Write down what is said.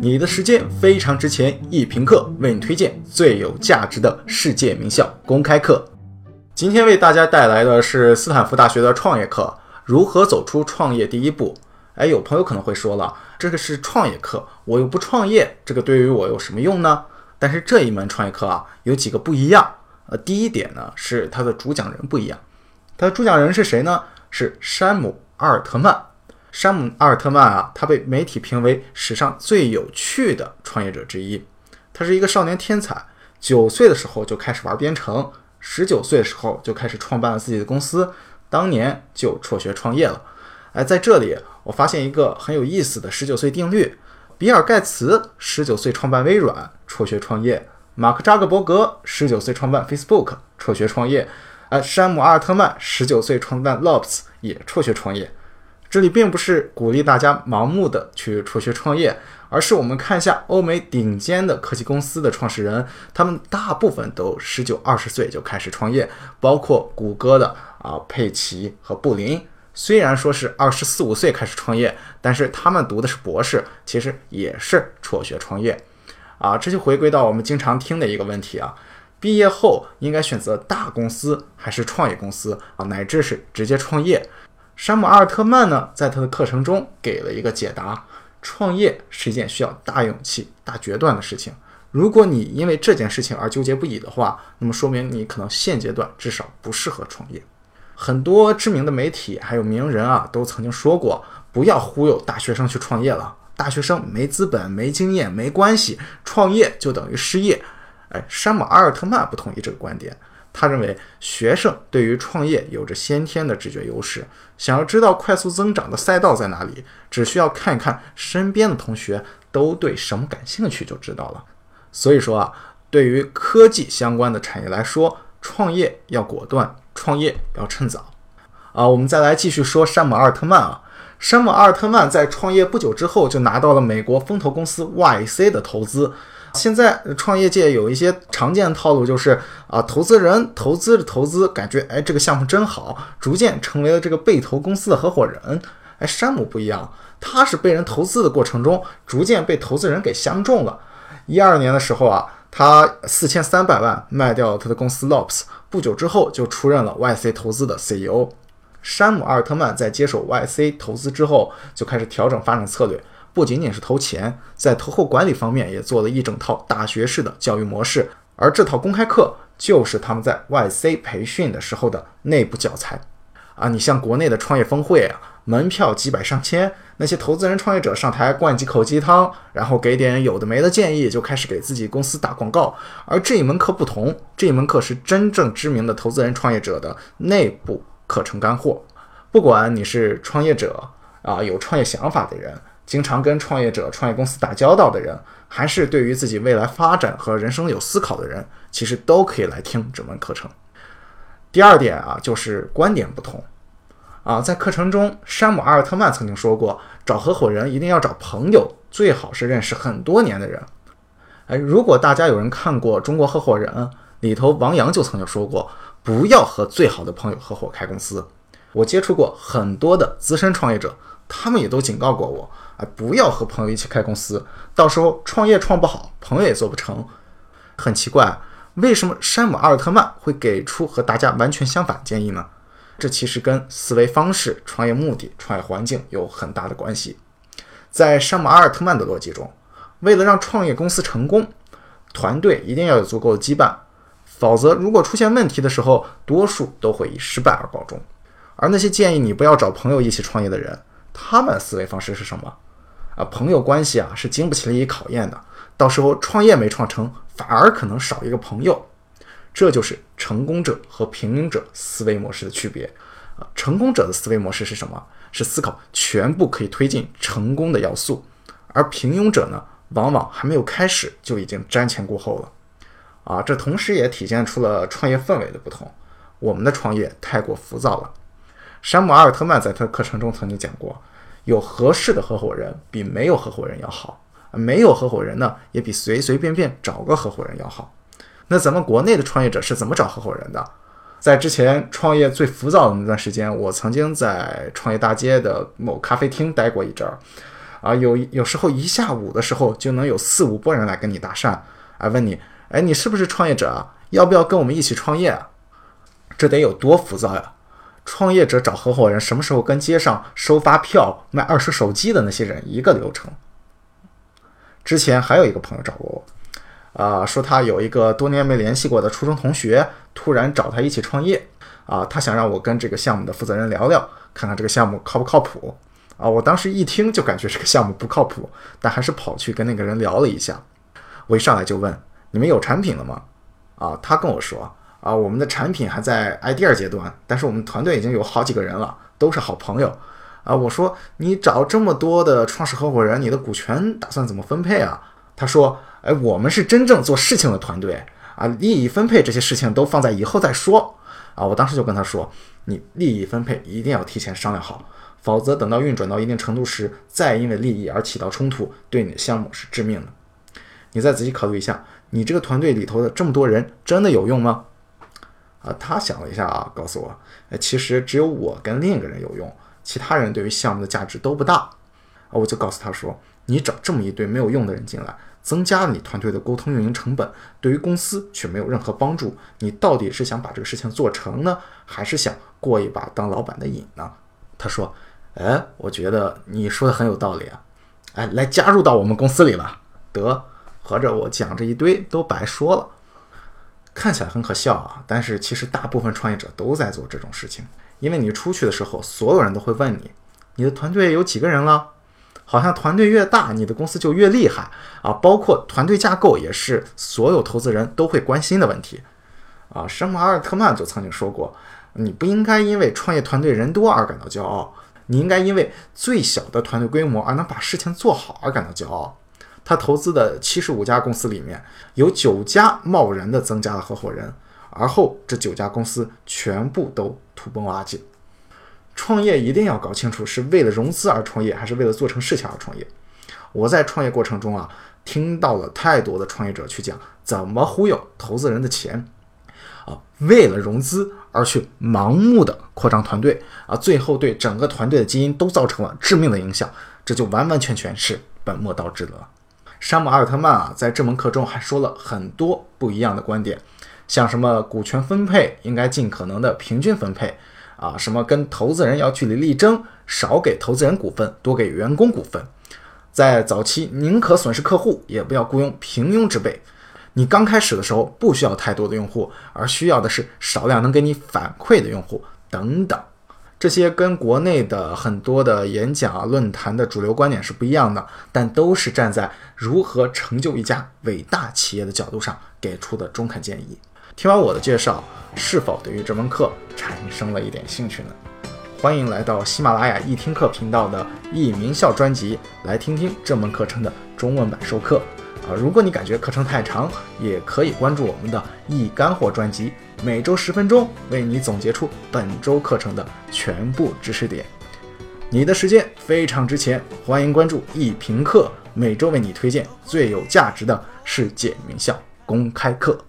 你的时间非常值钱，一平课为你推荐最有价值的世界名校公开课。今天为大家带来的是斯坦福大学的创业课，如何走出创业第一步？哎，有朋友可能会说了，这个是创业课，我又不创业，这个对于我有什么用呢？但是这一门创业课啊，有几个不一样。呃，第一点呢，是它的主讲人不一样。它的主讲人是谁呢？是山姆阿尔特曼。山姆阿尔特曼啊，他被媒体评为史上最有趣的创业者之一。他是一个少年天才，九岁的时候就开始玩编程，十九岁的时候就开始创办了自己的公司，当年就辍学创业了。哎，在这里我发现一个很有意思的十九岁定律：比尔盖茨十九岁创办微软，辍学创业；马克扎克伯格十九岁创办 Facebook，辍学创业；哎，山姆阿尔特曼十九岁创办 Loops，也辍学创业。这里并不是鼓励大家盲目的去辍学创业，而是我们看一下欧美顶尖的科技公司的创始人，他们大部分都十九二十岁就开始创业，包括谷歌的啊佩奇和布林，虽然说是二十四五岁开始创业，但是他们读的是博士，其实也是辍学创业，啊，这就回归到我们经常听的一个问题啊，毕业后应该选择大公司还是创业公司啊，乃至是直接创业？山姆阿尔特曼呢，在他的课程中给了一个解答：创业是一件需要大勇气、大决断的事情。如果你因为这件事情而纠结不已的话，那么说明你可能现阶段至少不适合创业。很多知名的媒体还有名人啊，都曾经说过：不要忽悠大学生去创业了，大学生没资本、没经验、没关系，创业就等于失业。哎，山姆阿尔特曼不同意这个观点。他认为学生对于创业有着先天的直觉优势，想要知道快速增长的赛道在哪里，只需要看一看身边的同学都对什么感兴趣就知道了。所以说啊，对于科技相关的产业来说，创业要果断，创业要趁早。啊，我们再来继续说山姆阿尔特曼啊，山姆阿尔特曼在创业不久之后就拿到了美国风投公司 YC 的投资。现在创业界有一些常见套路，就是啊，投资人投资着投资，感觉哎这个项目真好，逐渐成为了这个被投公司的合伙人。哎，山姆不一样，他是被人投资的过程中，逐渐被投资人给相中了。一二年的时候啊，他四千三百万卖掉了他的公司 Loops，不久之后就出任了 YC 投资的 CEO。山姆阿尔特曼在接手 YC 投资之后，就开始调整发展策略。不仅仅是投钱，在投后管理方面也做了一整套大学式的教育模式，而这套公开课就是他们在 YC 培训的时候的内部教材。啊，你像国内的创业峰会啊，门票几百上千，那些投资人创业者上台灌几口鸡汤，然后给点有的没的建议，就开始给自己公司打广告。而这一门课不同，这一门课是真正知名的投资人创业者的内部课程干货。不管你是创业者啊，有创业想法的人。经常跟创业者、创业公司打交道的人，还是对于自己未来发展和人生有思考的人，其实都可以来听这门课程。第二点啊，就是观点不同啊。在课程中，山姆阿尔特曼曾经说过，找合伙人一定要找朋友，最好是认识很多年的人。哎，如果大家有人看过《中国合伙人》里头，王阳就曾经说过，不要和最好的朋友合伙开公司。我接触过很多的资深创业者。他们也都警告过我，哎，不要和朋友一起开公司，到时候创业创不好，朋友也做不成。很奇怪，为什么山姆阿尔特曼会给出和大家完全相反建议呢？这其实跟思维方式、创业目的、创业环境有很大的关系。在山姆阿尔特曼的逻辑中，为了让创业公司成功，团队一定要有足够的羁绊，否则如果出现问题的时候，多数都会以失败而告终。而那些建议你不要找朋友一起创业的人，他们思维方式是什么？啊，朋友关系啊是经不起利益考验的，到时候创业没创成，反而可能少一个朋友。这就是成功者和平庸者思维模式的区别。啊，成功者的思维模式是什么？是思考全部可以推进成功的要素，而平庸者呢，往往还没有开始就已经瞻前顾后了。啊，这同时也体现出了创业氛围的不同。我们的创业太过浮躁了。山姆阿尔特曼在他的课程中曾经讲过，有合适的合伙人比没有合伙人要好，没有合伙人呢，也比随随便便找个合伙人要好。那咱们国内的创业者是怎么找合伙人的？在之前创业最浮躁的那段时间，我曾经在创业大街的某咖啡厅待过一阵儿，啊，有有时候一下午的时候就能有四五波人来跟你搭讪，啊，问你，哎，你是不是创业者啊？要不要跟我们一起创业啊？这得有多浮躁呀！创业者找合伙人，什么时候跟街上收发票、卖二手手机的那些人一个流程？之前还有一个朋友找过我，啊，说他有一个多年没联系过的初中同学，突然找他一起创业，啊，他想让我跟这个项目的负责人聊聊，看看这个项目靠不靠谱。啊，我当时一听就感觉这个项目不靠谱，但还是跑去跟那个人聊了一下。我一上来就问：“你们有产品了吗？”啊，他跟我说：“啊，我们的产品还在 idea 阶段，但是我们团队已经有好几个人了，都是好朋友。”啊，我说：“你找这么多的创始合伙人，你的股权打算怎么分配啊？”他说：“哎，我们是真正做事情的团队啊，利益分配这些事情都放在以后再说。”啊，我当时就跟他说：“你利益分配一定要提前商量好。”否则，等到运转到一定程度时，再因为利益而起到冲突，对你的项目是致命的。你再仔细考虑一下，你这个团队里头的这么多人，真的有用吗？啊，他想了一下啊，告诉我，哎，其实只有我跟另一个人有用，其他人对于项目的价值都不大。啊，我就告诉他说，你找这么一堆没有用的人进来，增加了你团队的沟通运营成本，对于公司却没有任何帮助。你到底是想把这个事情做成呢，还是想过一把当老板的瘾呢？他说。哎，我觉得你说的很有道理啊！哎，来加入到我们公司里了，得，合着我讲这一堆都白说了。看起来很可笑啊，但是其实大部分创业者都在做这种事情。因为你出去的时候，所有人都会问你，你的团队有几个人了？好像团队越大，你的公司就越厉害啊！包括团队架构也是所有投资人都会关心的问题啊。山姆阿尔特曼就曾经说过，你不应该因为创业团队人多而感到骄傲。你应该因为最小的团队规模而能把事情做好而感到骄傲。他投资的七十五家公司里面有九家贸然的增加了合伙人，而后这九家公司全部都土崩瓦解。创业一定要搞清楚是为了融资而创业，还是为了做成事情而创业。我在创业过程中啊，听到了太多的创业者去讲怎么忽悠投资人的钱。啊，为了融资而去盲目的扩张团队啊，最后对整个团队的基因都造成了致命的影响，这就完完全全是本末倒置了。山姆阿尔特曼啊，在这门课中还说了很多不一样的观点，像什么股权分配应该尽可能的平均分配啊，什么跟投资人要据理力争，少给投资人股份，多给员工股份，在早期宁可损失客户，也不要雇佣平庸之辈。你刚开始的时候不需要太多的用户，而需要的是少量能给你反馈的用户等等。这些跟国内的很多的演讲啊论坛的主流观点是不一样的，但都是站在如何成就一家伟大企业的角度上给出的中肯建议。听完我的介绍，是否对于这门课产生了一点兴趣呢？欢迎来到喜马拉雅易听课频道的易名校专辑，来听听这门课程的中文版授课。啊，如果你感觉课程太长，也可以关注我们的一干货专辑，每周十分钟为你总结出本周课程的全部知识点。你的时间非常值钱，欢迎关注一评课，每周为你推荐最有价值的世界名校公开课。